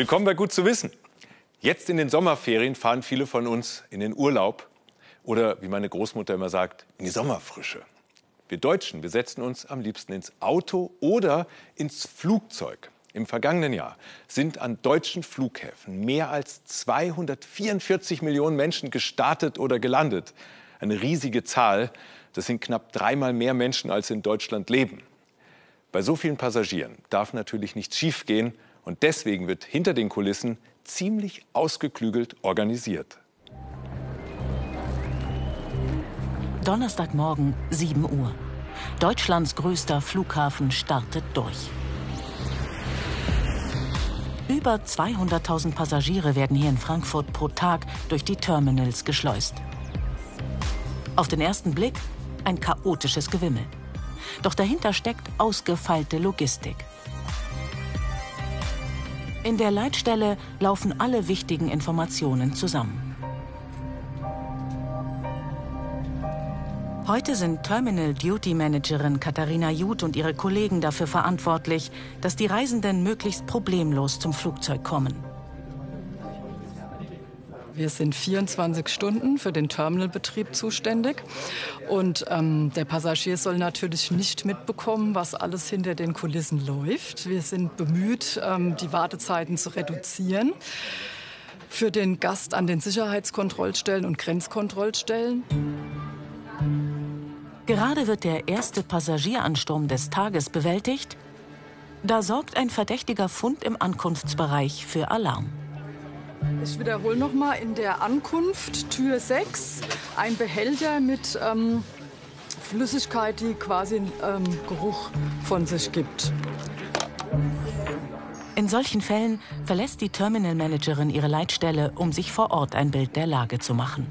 Willkommen bei Gut zu wissen. Jetzt in den Sommerferien fahren viele von uns in den Urlaub oder, wie meine Großmutter immer sagt, in die Sommerfrische. Wir Deutschen, wir setzen uns am liebsten ins Auto oder ins Flugzeug. Im vergangenen Jahr sind an deutschen Flughäfen mehr als 244 Millionen Menschen gestartet oder gelandet. Eine riesige Zahl. Das sind knapp dreimal mehr Menschen, als in Deutschland leben. Bei so vielen Passagieren darf natürlich nichts schiefgehen. Und deswegen wird hinter den Kulissen ziemlich ausgeklügelt organisiert. Donnerstagmorgen, 7 Uhr. Deutschlands größter Flughafen startet durch. Über 200.000 Passagiere werden hier in Frankfurt pro Tag durch die Terminals geschleust. Auf den ersten Blick ein chaotisches Gewimmel. Doch dahinter steckt ausgefeilte Logistik. In der Leitstelle laufen alle wichtigen Informationen zusammen. Heute sind Terminal Duty Managerin Katharina Jud und ihre Kollegen dafür verantwortlich, dass die Reisenden möglichst problemlos zum Flugzeug kommen. Wir sind 24 Stunden für den Terminalbetrieb zuständig. Und ähm, der Passagier soll natürlich nicht mitbekommen, was alles hinter den Kulissen läuft. Wir sind bemüht, ähm, die Wartezeiten zu reduzieren. Für den Gast an den Sicherheitskontrollstellen und Grenzkontrollstellen. Gerade wird der erste Passagieransturm des Tages bewältigt. Da sorgt ein verdächtiger Fund im Ankunftsbereich für Alarm. Ich wiederhole nochmal in der Ankunft, Tür 6, ein Behälter mit ähm, Flüssigkeit, die quasi ähm, Geruch von sich gibt. In solchen Fällen verlässt die Terminalmanagerin ihre Leitstelle, um sich vor Ort ein Bild der Lage zu machen.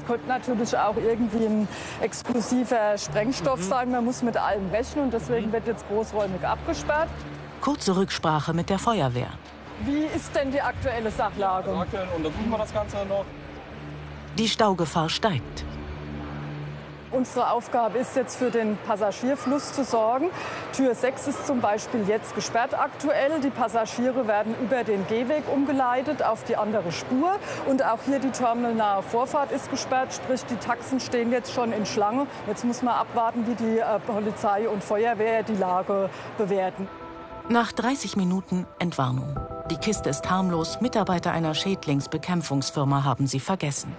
Es könnte natürlich auch irgendwie ein explosiver Sprengstoff mhm. sein. Man muss mit allem rechnen und deswegen wird jetzt großräumig abgesperrt. Kurze Rücksprache mit der Feuerwehr. Wie ist denn die aktuelle Sachlage? Aktuell untersuchen wir das Ganze noch. Die Staugefahr steigt. Unsere Aufgabe ist jetzt für den Passagierfluss zu sorgen. Tür 6 ist zum Beispiel jetzt gesperrt aktuell. Die Passagiere werden über den Gehweg umgeleitet auf die andere Spur. Und auch hier die terminalnahe Vorfahrt ist gesperrt, sprich die Taxen stehen jetzt schon in Schlange. Jetzt muss man abwarten, wie die äh, Polizei und Feuerwehr die Lage bewerten. Nach 30 Minuten Entwarnung. Die Kiste ist harmlos. Mitarbeiter einer Schädlingsbekämpfungsfirma haben sie vergessen.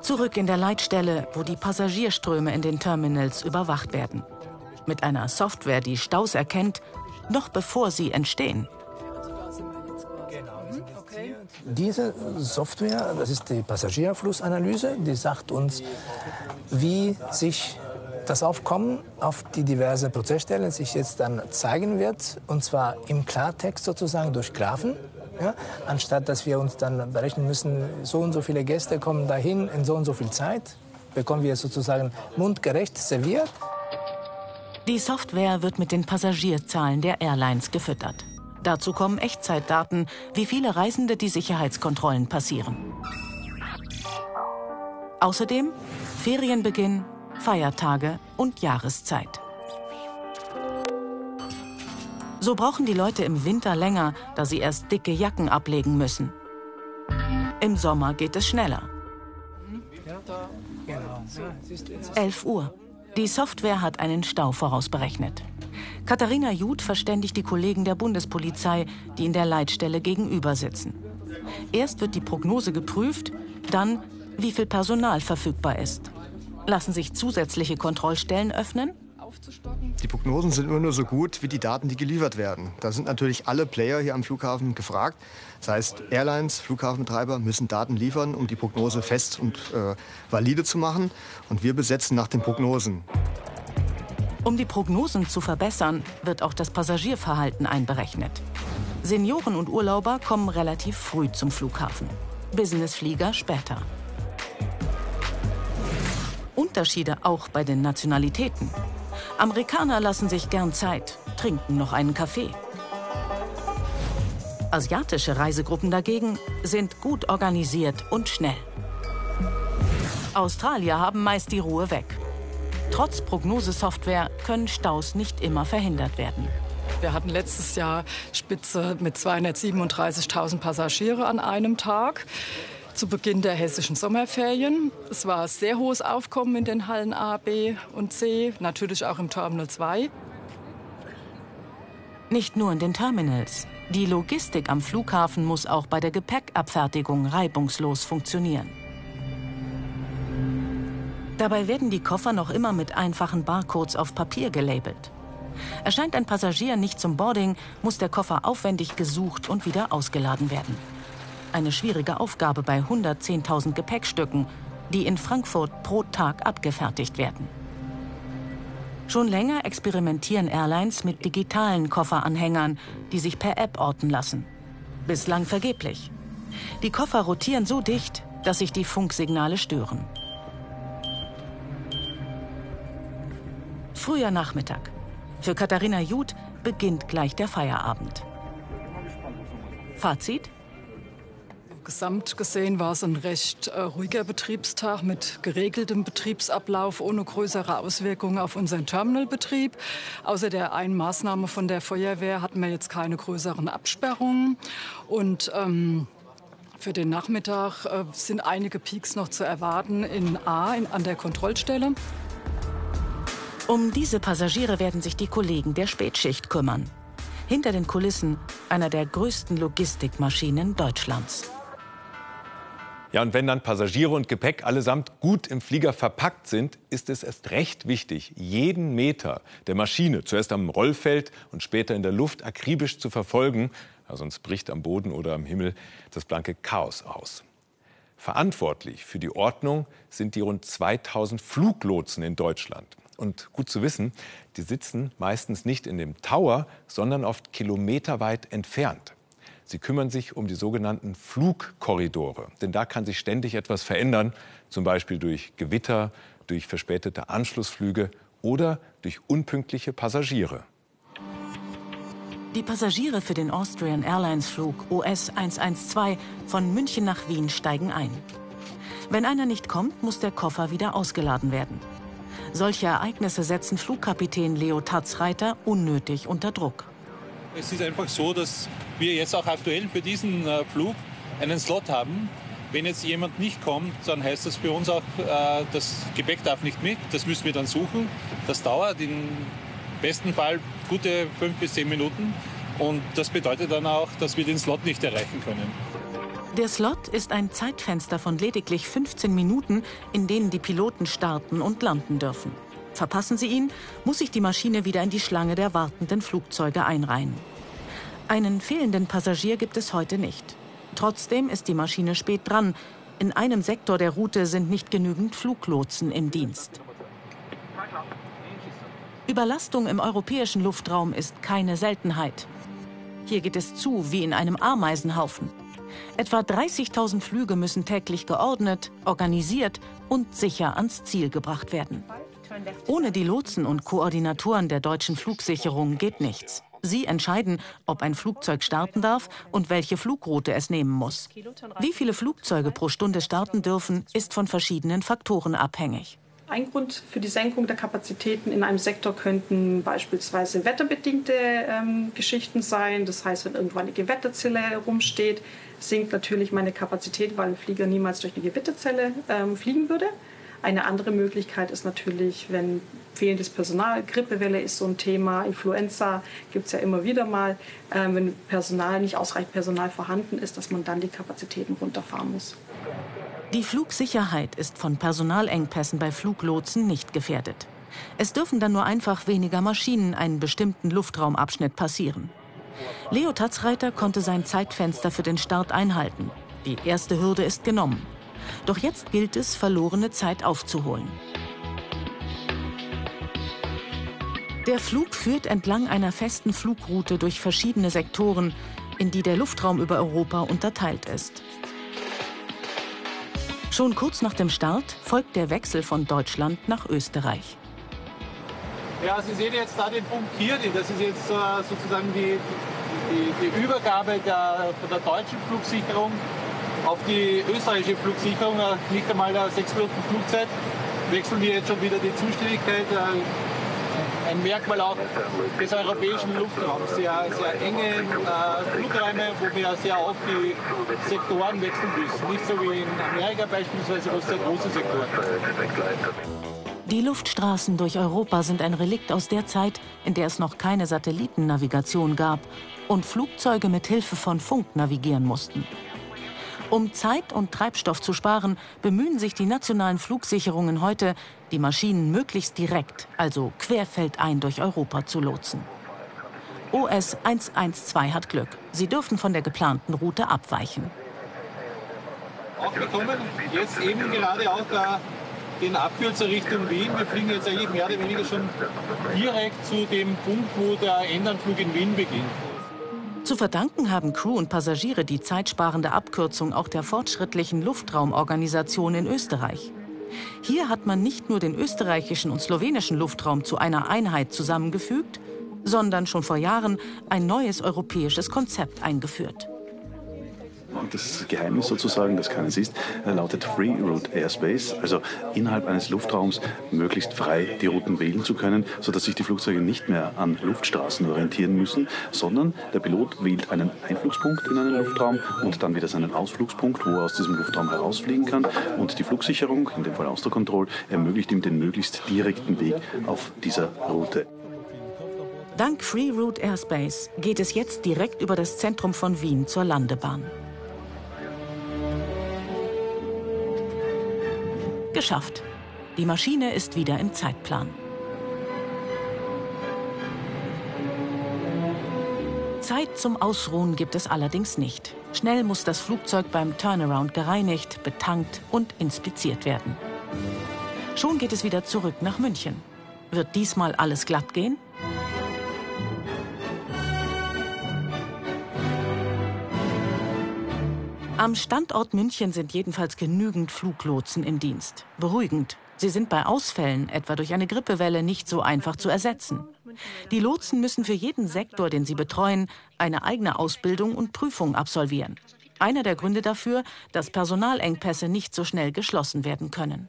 Zurück in der Leitstelle, wo die Passagierströme in den Terminals überwacht werden. Mit einer Software, die Staus erkennt, noch bevor sie entstehen. Diese Software, das ist die Passagierflussanalyse, die sagt uns, wie sich das Aufkommen auf die diverse Prozessstellen sich jetzt dann zeigen wird, und zwar im Klartext sozusagen durch Graphen. Ja, anstatt dass wir uns dann berechnen müssen, so und so viele Gäste kommen dahin in so und so viel Zeit, bekommen wir sozusagen mundgerecht serviert. Die Software wird mit den Passagierzahlen der Airlines gefüttert. Dazu kommen Echtzeitdaten, wie viele Reisende die Sicherheitskontrollen passieren. Außerdem Ferienbeginn, Feiertage und Jahreszeit. So brauchen die Leute im Winter länger, da sie erst dicke Jacken ablegen müssen. Im Sommer geht es schneller. 11 Uhr. Die Software hat einen Stau vorausberechnet. Katharina Jud verständigt die Kollegen der Bundespolizei, die in der Leitstelle gegenüber sitzen. Erst wird die Prognose geprüft, dann, wie viel Personal verfügbar ist. Lassen sich zusätzliche Kontrollstellen öffnen? Die Prognosen sind immer nur so gut wie die Daten, die geliefert werden. Da sind natürlich alle Player hier am Flughafen gefragt. Das heißt, Airlines, Flughafenbetreiber müssen Daten liefern, um die Prognose fest und äh, valide zu machen. Und wir besetzen nach den Prognosen. Um die Prognosen zu verbessern, wird auch das Passagierverhalten einberechnet. Senioren und Urlauber kommen relativ früh zum Flughafen. Businessflieger später. Unterschiede auch bei den Nationalitäten. Amerikaner lassen sich gern Zeit, trinken noch einen Kaffee. Asiatische Reisegruppen dagegen sind gut organisiert und schnell. Australier haben meist die Ruhe weg. Trotz Prognosesoftware können Staus nicht immer verhindert werden. Wir hatten letztes Jahr Spitze mit 237.000 Passagiere an einem Tag zu Beginn der hessischen Sommerferien. Es war sehr hohes Aufkommen in den Hallen A, B und C, natürlich auch im Terminal 2. Nicht nur in den Terminals. Die Logistik am Flughafen muss auch bei der Gepäckabfertigung reibungslos funktionieren. Dabei werden die Koffer noch immer mit einfachen Barcodes auf Papier gelabelt. Erscheint ein Passagier nicht zum Boarding, muss der Koffer aufwendig gesucht und wieder ausgeladen werden. Eine schwierige Aufgabe bei 110.000 Gepäckstücken, die in Frankfurt pro Tag abgefertigt werden. Schon länger experimentieren Airlines mit digitalen Kofferanhängern, die sich per App orten lassen. Bislang vergeblich. Die Koffer rotieren so dicht, dass sich die Funksignale stören. Früher Nachmittag. Für Katharina Jud beginnt gleich der Feierabend. Fazit? Gesamt gesehen war es ein recht äh, ruhiger Betriebstag mit geregeltem Betriebsablauf ohne größere Auswirkungen auf unseren Terminalbetrieb. Außer der einen Maßnahme von der Feuerwehr hatten wir jetzt keine größeren Absperrungen. Und ähm, für den Nachmittag äh, sind einige Peaks noch zu erwarten in A, in, an der Kontrollstelle. Um diese Passagiere werden sich die Kollegen der Spätschicht kümmern. Hinter den Kulissen einer der größten Logistikmaschinen Deutschlands. Ja, und wenn dann Passagiere und Gepäck allesamt gut im Flieger verpackt sind, ist es erst recht wichtig, jeden Meter der Maschine zuerst am Rollfeld und später in der Luft akribisch zu verfolgen, sonst bricht am Boden oder am Himmel das blanke Chaos aus. Verantwortlich für die Ordnung sind die rund 2000 Fluglotsen in Deutschland. Und gut zu wissen, die sitzen meistens nicht in dem Tower, sondern oft kilometerweit entfernt. Sie kümmern sich um die sogenannten Flugkorridore. Denn da kann sich ständig etwas verändern, zum Beispiel durch Gewitter, durch verspätete Anschlussflüge oder durch unpünktliche Passagiere. Die Passagiere für den Austrian Airlines Flug OS 112 von München nach Wien steigen ein. Wenn einer nicht kommt, muss der Koffer wieder ausgeladen werden. Solche Ereignisse setzen Flugkapitän Leo Tatzreiter unnötig unter Druck. Es ist einfach so, dass wir jetzt auch aktuell für diesen äh, Flug einen Slot haben. Wenn jetzt jemand nicht kommt, dann heißt das für uns auch, äh, das Gepäck darf nicht mit. Das müssen wir dann suchen. Das dauert im besten Fall gute fünf bis zehn Minuten. Und das bedeutet dann auch, dass wir den Slot nicht erreichen können. Der Slot ist ein Zeitfenster von lediglich 15 Minuten, in denen die Piloten starten und landen dürfen. Verpassen sie ihn, muss sich die Maschine wieder in die Schlange der wartenden Flugzeuge einreihen. Einen fehlenden Passagier gibt es heute nicht. Trotzdem ist die Maschine spät dran. In einem Sektor der Route sind nicht genügend Fluglotsen im Dienst. Überlastung im europäischen Luftraum ist keine Seltenheit. Hier geht es zu wie in einem Ameisenhaufen. Etwa 30.000 Flüge müssen täglich geordnet, organisiert und sicher ans Ziel gebracht werden. Ohne die Lotsen und Koordinatoren der deutschen Flugsicherung geht nichts. Sie entscheiden, ob ein Flugzeug starten darf und welche Flugroute es nehmen muss. Wie viele Flugzeuge pro Stunde starten dürfen, ist von verschiedenen Faktoren abhängig. Ein Grund für die Senkung der Kapazitäten in einem Sektor könnten beispielsweise wetterbedingte ähm, Geschichten sein. Das heißt, wenn irgendwann eine Gewitterzelle rumsteht, sinkt natürlich meine Kapazität, weil ein Flieger niemals durch eine Gewitterzelle ähm, fliegen würde. Eine andere Möglichkeit ist natürlich, wenn fehlendes Personal, Grippewelle ist so ein Thema, Influenza gibt es ja immer wieder mal, äh, wenn Personal nicht ausreichend Personal vorhanden ist, dass man dann die Kapazitäten runterfahren muss. Die Flugsicherheit ist von Personalengpässen bei Fluglotsen nicht gefährdet. Es dürfen dann nur einfach weniger Maschinen einen bestimmten Luftraumabschnitt passieren. Leo Tatzreiter konnte sein Zeitfenster für den Start einhalten. Die erste Hürde ist genommen. Doch jetzt gilt es, verlorene Zeit aufzuholen. Der Flug führt entlang einer festen Flugroute durch verschiedene Sektoren, in die der Luftraum über Europa unterteilt ist. Schon kurz nach dem Start folgt der Wechsel von Deutschland nach Österreich. Ja, Sie sehen jetzt da den Punkt hier, das ist jetzt äh, sozusagen die, die, die Übergabe der, der deutschen Flugsicherung auf die österreichische Flugsicherung, äh, nicht einmal sechs Minuten Flugzeit, wechseln wir jetzt schon wieder die Zuständigkeit. Äh, ein Merkmal auch des europäischen Luftraums. Sehr, sehr enge äh, Flugräume, wo wir sehr oft die Sektoren wechseln müssen. Nicht so wie in Amerika beispielsweise, wo es sehr große Sektoren die Luftstraßen durch Europa sind ein Relikt aus der Zeit, in der es noch keine Satellitennavigation gab und Flugzeuge mit Hilfe von Funk navigieren mussten. Um Zeit und Treibstoff zu sparen, bemühen sich die nationalen Flugsicherungen heute, die Maschinen möglichst direkt, also querfeldein durch Europa zu lotsen. OS 112 hat Glück. Sie dürfen von der geplanten Route abweichen. Auch gekommen, jetzt eben gerade auch da den Abkürzer Richtung Wien. Wir fliegen jetzt eigentlich mehr oder weniger schon direkt zu dem Punkt, wo der Endanflug in Wien beginnt. Zu verdanken haben Crew und Passagiere die zeitsparende Abkürzung auch der fortschrittlichen Luftraumorganisation in Österreich. Hier hat man nicht nur den österreichischen und slowenischen Luftraum zu einer Einheit zusammengefügt, sondern schon vor Jahren ein neues europäisches Konzept eingeführt. Das Geheimnis sozusagen, das keines ist, äh, lautet Free Route Airspace, also innerhalb eines Luftraums möglichst frei die Routen wählen zu können, sodass sich die Flugzeuge nicht mehr an Luftstraßen orientieren müssen, sondern der Pilot wählt einen Einflugspunkt in einen Luftraum und dann wieder seinen Ausflugspunkt, wo er aus diesem Luftraum herausfliegen kann. Und die Flugsicherung, in dem Fall Austercontrol, ermöglicht ihm den möglichst direkten Weg auf dieser Route. Dank Free Route Airspace geht es jetzt direkt über das Zentrum von Wien zur Landebahn. Geschafft. Die Maschine ist wieder im Zeitplan. Zeit zum Ausruhen gibt es allerdings nicht. Schnell muss das Flugzeug beim Turnaround gereinigt, betankt und inspiziert werden. Schon geht es wieder zurück nach München. Wird diesmal alles glatt gehen? Am Standort München sind jedenfalls genügend Fluglotsen im Dienst. Beruhigend. Sie sind bei Ausfällen, etwa durch eine Grippewelle, nicht so einfach zu ersetzen. Die Lotsen müssen für jeden Sektor, den sie betreuen, eine eigene Ausbildung und Prüfung absolvieren. Einer der Gründe dafür, dass Personalengpässe nicht so schnell geschlossen werden können.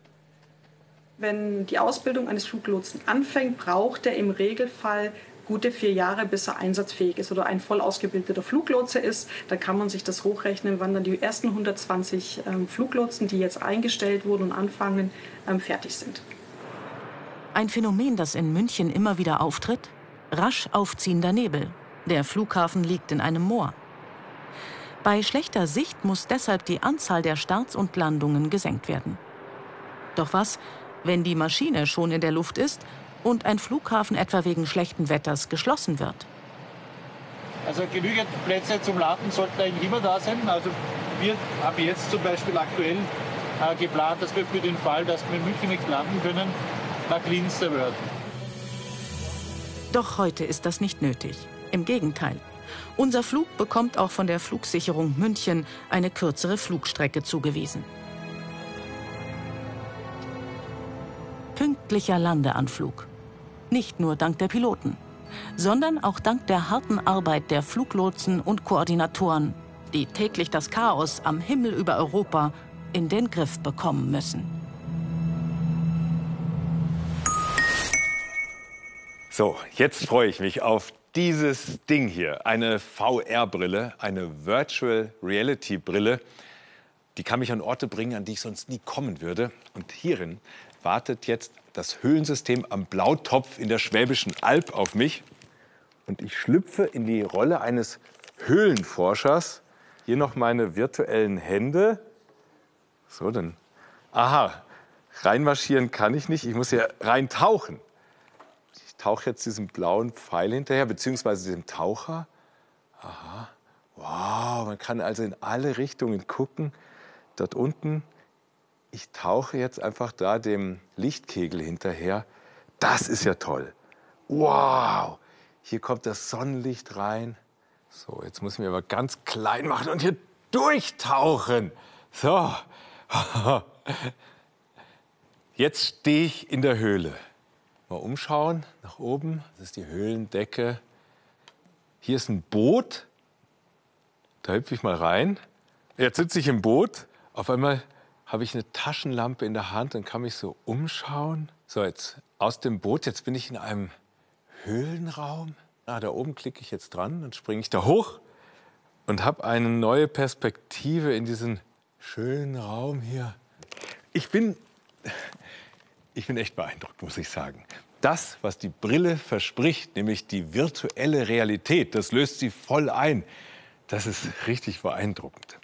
Wenn die Ausbildung eines Fluglotsen anfängt, braucht er im Regelfall gute vier Jahre, bis er einsatzfähig ist oder ein voll ausgebildeter Fluglotse ist. Da kann man sich das hochrechnen, wann dann die ersten 120 ähm, Fluglotsen, die jetzt eingestellt wurden und anfangen, ähm, fertig sind. Ein Phänomen, das in München immer wieder auftritt? Rasch aufziehender Nebel. Der Flughafen liegt in einem Moor. Bei schlechter Sicht muss deshalb die Anzahl der Starts und Landungen gesenkt werden. Doch was, wenn die Maschine schon in der Luft ist und ein Flughafen etwa wegen schlechten Wetters geschlossen wird. Also genügend Plätze zum Landen sollten eigentlich immer da sein. Also wir haben jetzt zum Beispiel aktuell äh, geplant, dass wir für den Fall, dass wir in München nicht landen können, nach Linz werden. Doch heute ist das nicht nötig. Im Gegenteil. Unser Flug bekommt auch von der Flugsicherung München eine kürzere Flugstrecke zugewiesen. Pünktlicher Landeanflug. Nicht nur dank der Piloten, sondern auch dank der harten Arbeit der Fluglotsen und Koordinatoren, die täglich das Chaos am Himmel über Europa in den Griff bekommen müssen. So, jetzt freue ich mich auf dieses Ding hier. Eine VR-Brille, eine Virtual Reality-Brille. Die kann mich an Orte bringen, an die ich sonst nie kommen würde. Und hierin wartet jetzt das Höhlensystem am Blautopf in der Schwäbischen Alb auf mich. Und ich schlüpfe in die Rolle eines Höhlenforschers. Hier noch meine virtuellen Hände. So, dann. Aha, reinmarschieren kann ich nicht. Ich muss hier reintauchen. Ich tauche jetzt diesem blauen Pfeil hinterher, beziehungsweise dem Taucher. Aha. Wow, man kann also in alle Richtungen gucken. Dort unten ich tauche jetzt einfach da dem Lichtkegel hinterher. Das ist ja toll. Wow, hier kommt das Sonnenlicht rein. So, jetzt muss ich mir aber ganz klein machen und hier durchtauchen. So. Jetzt stehe ich in der Höhle. Mal umschauen, nach oben. Das ist die Höhlendecke. Hier ist ein Boot. Da hüpfe ich mal rein. Jetzt sitze ich im Boot. Auf einmal habe ich eine Taschenlampe in der Hand und kann mich so umschauen. So, jetzt aus dem Boot, jetzt bin ich in einem Höhlenraum. Ah, da oben klicke ich jetzt dran, dann springe ich da hoch und habe eine neue Perspektive in diesen schönen Raum hier. Ich bin, ich bin echt beeindruckt, muss ich sagen. Das, was die Brille verspricht, nämlich die virtuelle Realität, das löst sie voll ein. Das ist richtig beeindruckend.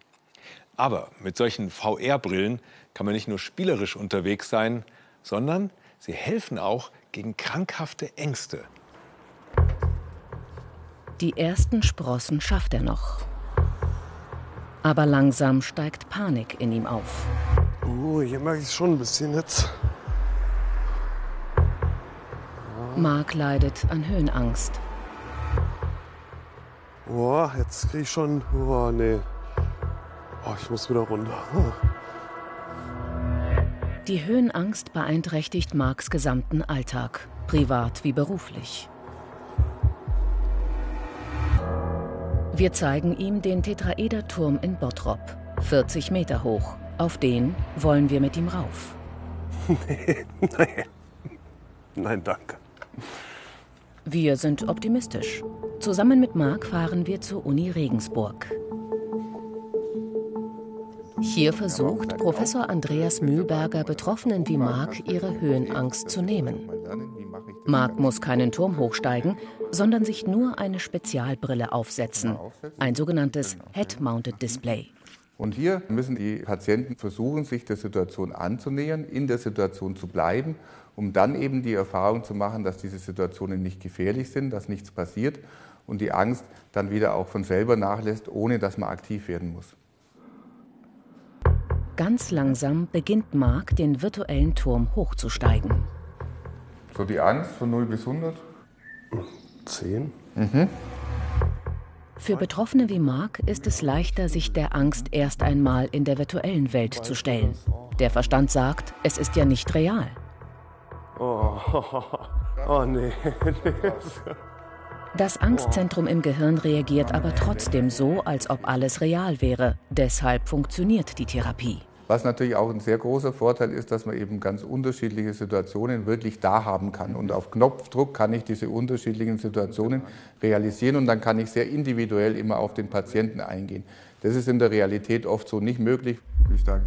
Aber mit solchen VR-Brillen kann man nicht nur spielerisch unterwegs sein, sondern sie helfen auch gegen krankhafte Ängste. Die ersten Sprossen schafft er noch. Aber langsam steigt Panik in ihm auf. Oh, hier merke ich schon ein bisschen jetzt. Mark leidet an Höhenangst. Boah, jetzt kriege ich schon. Oh, nee. Oh, ich muss wieder runter. Die Höhenangst beeinträchtigt Marks gesamten Alltag, privat wie beruflich. Wir zeigen ihm den Tetraederturm in Bottrop, 40 Meter hoch. Auf den wollen wir mit ihm rauf. nee, nein. Nein, danke. Wir sind optimistisch. Zusammen mit Marc fahren wir zur Uni Regensburg. Hier versucht Professor Andreas Mühlberger Betroffenen wie Marc ihre Höhenangst zu nehmen. Marc muss keinen Turm hochsteigen, sondern sich nur eine Spezialbrille aufsetzen, ein sogenanntes Head-Mounted Display. Und hier müssen die Patienten versuchen, sich der Situation anzunähern, in der Situation zu bleiben, um dann eben die Erfahrung zu machen, dass diese Situationen nicht gefährlich sind, dass nichts passiert und die Angst dann wieder auch von selber nachlässt, ohne dass man aktiv werden muss. Ganz langsam beginnt Mark, den virtuellen Turm hochzusteigen. So die Angst von 0 bis 100? 10. Mhm. Für Betroffene wie Mark ist es leichter, sich der Angst erst einmal in der virtuellen Welt zu stellen. Der Verstand sagt, es ist ja nicht real. Oh, oh nee. Das Angstzentrum im Gehirn reagiert aber trotzdem so, als ob alles real wäre. Deshalb funktioniert die Therapie. Was natürlich auch ein sehr großer Vorteil ist, dass man eben ganz unterschiedliche Situationen wirklich da haben kann. Und auf Knopfdruck kann ich diese unterschiedlichen Situationen realisieren und dann kann ich sehr individuell immer auf den Patienten eingehen. Das ist in der Realität oft so nicht möglich.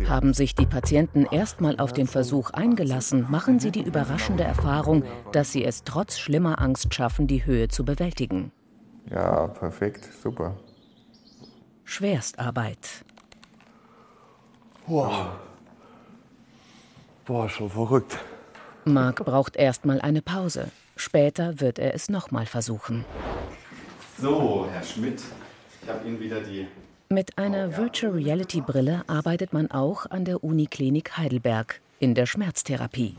Haben sich die Patienten erstmal auf den Versuch eingelassen, machen sie die überraschende Erfahrung, dass sie es trotz schlimmer Angst schaffen, die Höhe zu bewältigen. Ja, perfekt, super. Schwerstarbeit. Boah. Boah, schon verrückt. Marc braucht erstmal eine Pause. Später wird er es nochmal versuchen. So, Herr Schmidt, ich habe Ihnen wieder die. Mit einer Virtual Reality Brille arbeitet man auch an der Uniklinik Heidelberg in der Schmerztherapie.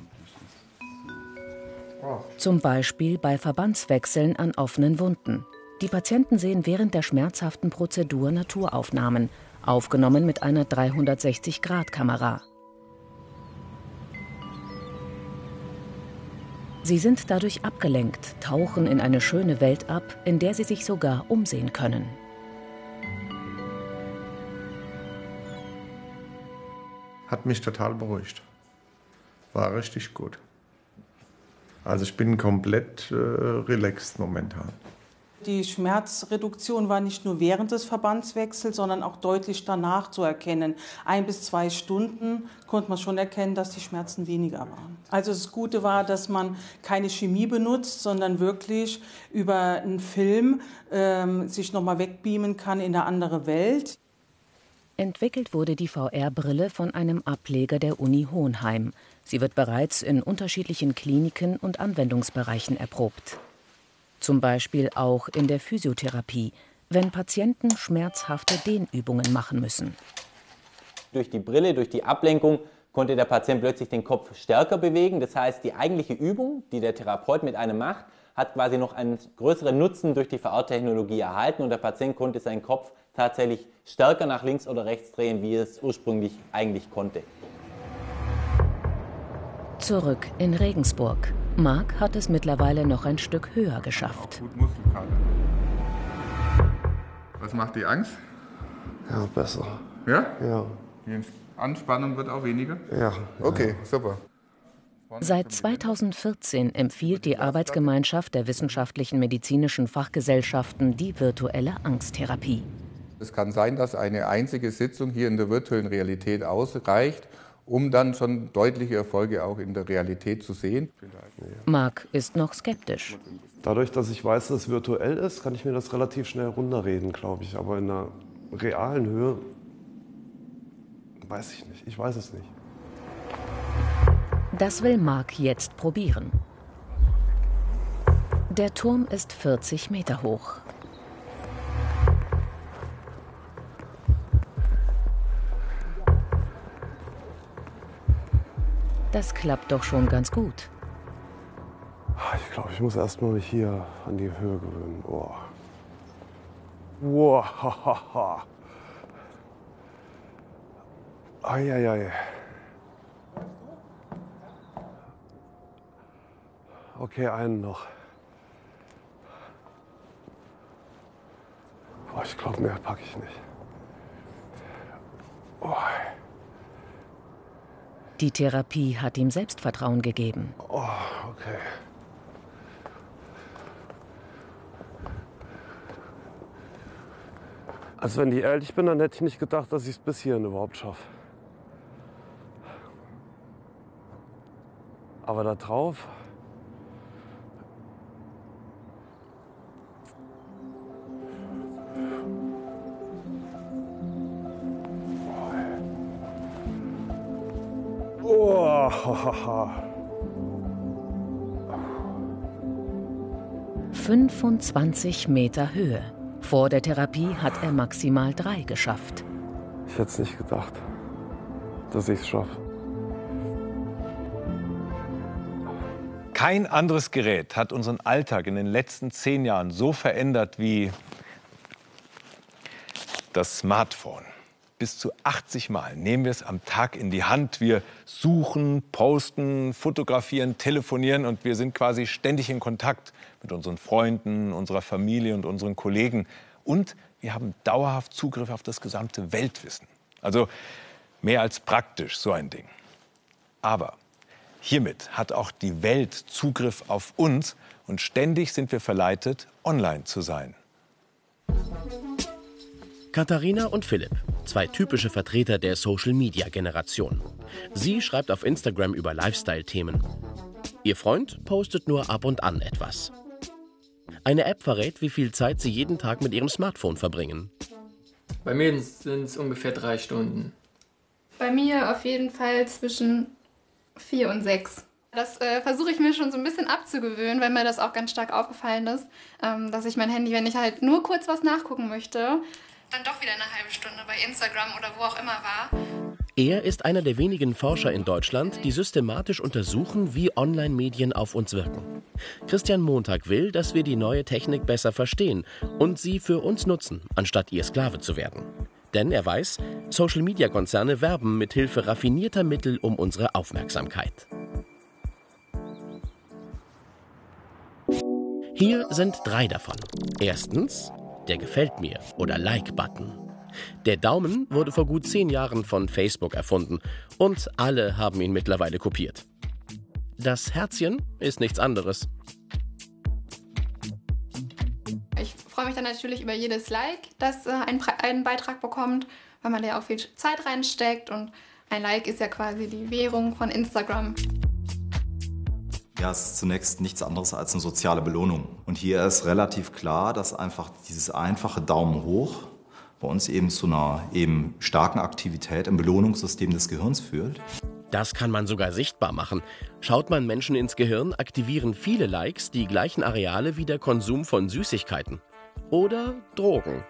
Zum Beispiel bei Verbandswechseln an offenen Wunden. Die Patienten sehen während der schmerzhaften Prozedur Naturaufnahmen, aufgenommen mit einer 360-Grad-Kamera. Sie sind dadurch abgelenkt, tauchen in eine schöne Welt ab, in der sie sich sogar umsehen können. Hat mich total beruhigt. War richtig gut. Also ich bin komplett äh, relaxed momentan. Die Schmerzreduktion war nicht nur während des Verbandswechsels, sondern auch deutlich danach zu erkennen. Ein bis zwei Stunden konnte man schon erkennen, dass die Schmerzen weniger waren. Also das Gute war, dass man keine Chemie benutzt, sondern wirklich über einen Film ähm, sich nochmal wegbeamen kann in eine andere Welt. Entwickelt wurde die VR-Brille von einem Ableger der Uni Hohenheim. Sie wird bereits in unterschiedlichen Kliniken und Anwendungsbereichen erprobt. Zum Beispiel auch in der Physiotherapie, wenn Patienten schmerzhafte Dehnübungen machen müssen. Durch die Brille, durch die Ablenkung konnte der Patient plötzlich den Kopf stärker bewegen. Das heißt, die eigentliche Übung, die der Therapeut mit einem macht, hat quasi noch einen größeren Nutzen durch die VR-Technologie erhalten und der Patient konnte seinen Kopf tatsächlich stärker nach links oder rechts drehen, wie es ursprünglich eigentlich konnte. Zurück in Regensburg. Marc hat es mittlerweile noch ein Stück höher geschafft. Was macht die Angst? Ja, besser. Ja? Ja. Die Anspannung wird auch weniger? Ja. Okay, super. Seit 2014 empfiehlt die Arbeitsgemeinschaft der wissenschaftlichen medizinischen Fachgesellschaften die virtuelle Angsttherapie. Es kann sein, dass eine einzige Sitzung hier in der virtuellen Realität ausreicht, um dann schon deutliche Erfolge auch in der Realität zu sehen. Marc ist noch skeptisch. Dadurch, dass ich weiß, dass es virtuell ist, kann ich mir das relativ schnell runterreden, glaube ich. Aber in einer realen Höhe weiß ich nicht. Ich weiß es nicht. Das will Marc jetzt probieren. Der Turm ist 40 Meter hoch. Das klappt doch schon ganz gut. Ich glaube, ich muss erst mal mich hier an die Höhe gewöhnen. Oh. Wow. Eieiei. Okay, einen noch. Boah, ich glaube, mehr packe ich nicht. Die Therapie hat ihm Selbstvertrauen gegeben. Oh, okay. Also wenn ich ehrlich bin, dann hätte ich nicht gedacht, dass ich es bis hierhin überhaupt schaffe. Aber da drauf. 25 Meter Höhe. Vor der Therapie hat er maximal drei geschafft. Ich hätte es nicht gedacht, dass ich es schaffe. Kein anderes Gerät hat unseren Alltag in den letzten zehn Jahren so verändert wie das Smartphone. Bis zu 80 Mal nehmen wir es am Tag in die Hand. Wir suchen, posten, fotografieren, telefonieren und wir sind quasi ständig in Kontakt mit unseren Freunden, unserer Familie und unseren Kollegen. Und wir haben dauerhaft Zugriff auf das gesamte Weltwissen. Also mehr als praktisch so ein Ding. Aber Hiermit hat auch die Welt Zugriff auf uns und ständig sind wir verleitet, online zu sein. Katharina und Philipp, zwei typische Vertreter der Social-Media-Generation. Sie schreibt auf Instagram über Lifestyle-Themen. Ihr Freund postet nur ab und an etwas. Eine App verrät, wie viel Zeit sie jeden Tag mit ihrem Smartphone verbringen. Bei mir sind es ungefähr drei Stunden. Bei mir auf jeden Fall zwischen Vier und sechs. Das äh, versuche ich mir schon so ein bisschen abzugewöhnen, weil mir das auch ganz stark aufgefallen ist, ähm, dass ich mein Handy, wenn ich halt nur kurz was nachgucken möchte, dann doch wieder eine halbe Stunde bei Instagram oder wo auch immer war. Er ist einer der wenigen Forscher in Deutschland, die systematisch untersuchen, wie Online-Medien auf uns wirken. Christian Montag will, dass wir die neue Technik besser verstehen und sie für uns nutzen, anstatt ihr Sklave zu werden. Denn er weiß, Social-Media-Konzerne werben mit Hilfe raffinierter Mittel um unsere Aufmerksamkeit. Hier sind drei davon. Erstens der Gefällt mir oder Like-Button. Der Daumen wurde vor gut zehn Jahren von Facebook erfunden und alle haben ihn mittlerweile kopiert. Das Herzchen ist nichts anderes. freue mich dann natürlich über jedes Like, das äh, ein, einen Beitrag bekommt, weil man da ja auch viel Zeit reinsteckt und ein Like ist ja quasi die Währung von Instagram. Ja, es ist zunächst nichts anderes als eine soziale Belohnung. Und hier ist relativ klar, dass einfach dieses einfache Daumen hoch bei uns eben zu einer eben starken Aktivität im Belohnungssystem des Gehirns führt. Das kann man sogar sichtbar machen. Schaut man Menschen ins Gehirn, aktivieren viele Likes die gleichen Areale wie der Konsum von Süßigkeiten oder Drogen.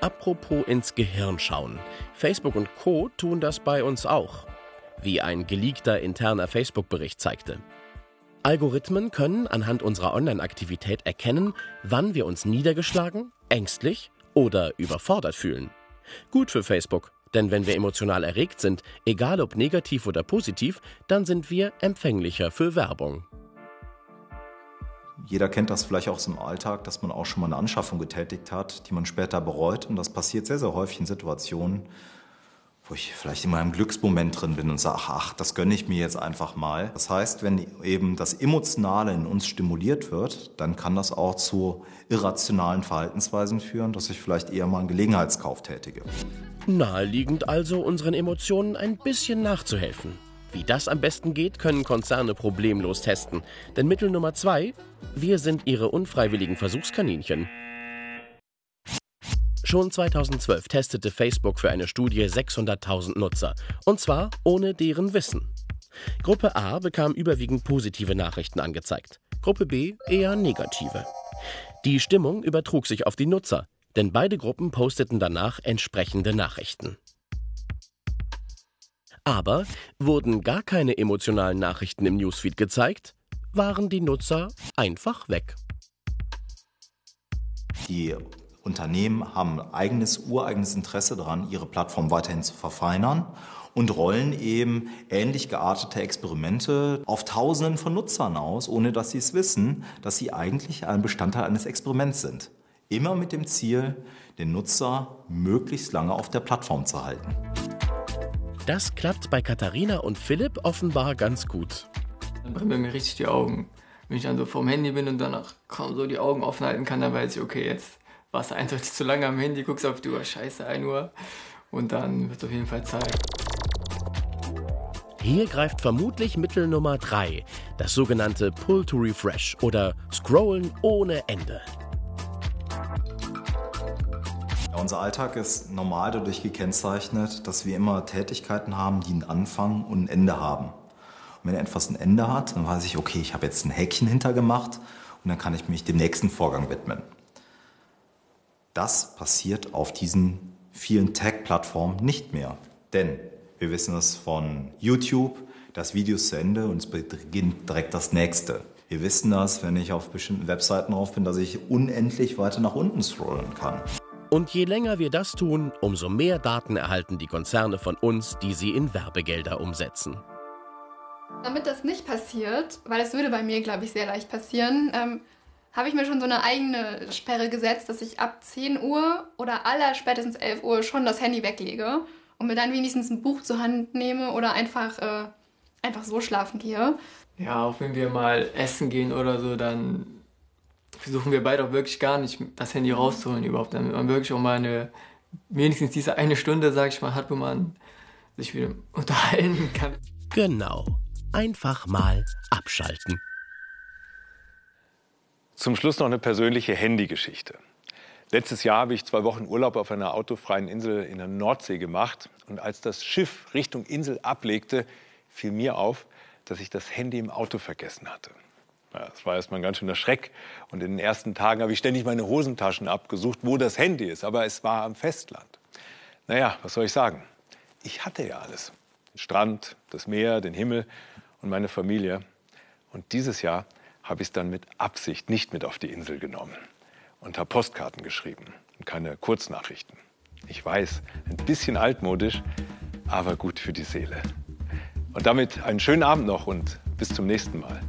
Apropos ins Gehirn schauen. Facebook und Co tun das bei uns auch, wie ein geleakter interner Facebook-Bericht zeigte. Algorithmen können anhand unserer Online-Aktivität erkennen, wann wir uns niedergeschlagen, ängstlich oder überfordert fühlen. Gut für Facebook, denn wenn wir emotional erregt sind, egal ob negativ oder positiv, dann sind wir empfänglicher für Werbung. Jeder kennt das vielleicht auch aus dem Alltag, dass man auch schon mal eine Anschaffung getätigt hat, die man später bereut. Und das passiert sehr, sehr häufig in Situationen, wo ich vielleicht in meinem Glücksmoment drin bin und sage, ach, das gönne ich mir jetzt einfach mal. Das heißt, wenn eben das Emotionale in uns stimuliert wird, dann kann das auch zu irrationalen Verhaltensweisen führen, dass ich vielleicht eher mal einen Gelegenheitskauf tätige. Naheliegend also, unseren Emotionen ein bisschen nachzuhelfen. Wie das am besten geht, können Konzerne problemlos testen. Denn Mittel Nummer zwei, wir sind ihre unfreiwilligen Versuchskaninchen. Schon 2012 testete Facebook für eine Studie 600.000 Nutzer. Und zwar ohne deren Wissen. Gruppe A bekam überwiegend positive Nachrichten angezeigt, Gruppe B eher negative. Die Stimmung übertrug sich auf die Nutzer, denn beide Gruppen posteten danach entsprechende Nachrichten. Aber wurden gar keine emotionalen Nachrichten im Newsfeed gezeigt, waren die Nutzer einfach weg. Die Unternehmen haben eigenes, ureigenes Interesse daran, ihre Plattform weiterhin zu verfeinern und rollen eben ähnlich geartete Experimente auf Tausenden von Nutzern aus, ohne dass sie es wissen, dass sie eigentlich ein Bestandteil eines Experiments sind. Immer mit dem Ziel, den Nutzer möglichst lange auf der Plattform zu halten. Das klappt bei Katharina und Philipp offenbar ganz gut. Dann brennen mir richtig die Augen. Wenn ich dann so vorm Handy bin und danach kaum so die Augen offen halten kann, dann weiß ich, okay, jetzt warst du eindeutig zu lange am Handy, guckst auf die Uhr, scheiße, 1 Uhr. Und dann wird es auf jeden Fall Zeit. Hier greift vermutlich Mittel Nummer 3, das sogenannte Pull to Refresh oder Scrollen ohne Ende. Ja, unser Alltag ist normal dadurch gekennzeichnet, dass wir immer Tätigkeiten haben, die einen Anfang und ein Ende haben. Und wenn etwas ein Ende hat, dann weiß ich, okay, ich habe jetzt ein Häkchen hintergemacht und dann kann ich mich dem nächsten Vorgang widmen. Das passiert auf diesen vielen Tag-Plattformen nicht mehr. Denn wir wissen es von YouTube, das Video ist zu Ende und es beginnt direkt das nächste. Wir wissen das, wenn ich auf bestimmten Webseiten drauf bin, dass ich unendlich weiter nach unten scrollen kann. Und je länger wir das tun, umso mehr Daten erhalten die Konzerne von uns, die sie in Werbegelder umsetzen. Damit das nicht passiert, weil es würde bei mir, glaube ich, sehr leicht passieren, ähm, habe ich mir schon so eine eigene Sperre gesetzt, dass ich ab 10 Uhr oder aller spätestens 11 Uhr schon das Handy weglege und mir dann wenigstens ein Buch zur Hand nehme oder einfach, äh, einfach so schlafen gehe. Ja, auch wenn wir mal essen gehen oder so, dann versuchen wir beide auch wirklich gar nicht das Handy rauszuholen überhaupt, damit man wirklich auch mal eine, wenigstens diese eine Stunde, sag ich mal, hat, wo man sich wieder unterhalten kann. Genau. Einfach mal abschalten. Zum Schluss noch eine persönliche Handygeschichte. Letztes Jahr habe ich zwei Wochen Urlaub auf einer autofreien Insel in der Nordsee gemacht. Und als das Schiff Richtung Insel ablegte, fiel mir auf, dass ich das Handy im Auto vergessen hatte. Das war erstmal ein ganz schöner Schreck. Und in den ersten Tagen habe ich ständig meine Hosentaschen abgesucht, wo das Handy ist. Aber es war am Festland. Naja, was soll ich sagen? Ich hatte ja alles. Den Strand, das Meer, den Himmel und meine Familie. Und dieses Jahr habe ich es dann mit Absicht nicht mit auf die Insel genommen und habe Postkarten geschrieben und keine Kurznachrichten. Ich weiß, ein bisschen altmodisch, aber gut für die Seele. Und damit einen schönen Abend noch und bis zum nächsten Mal.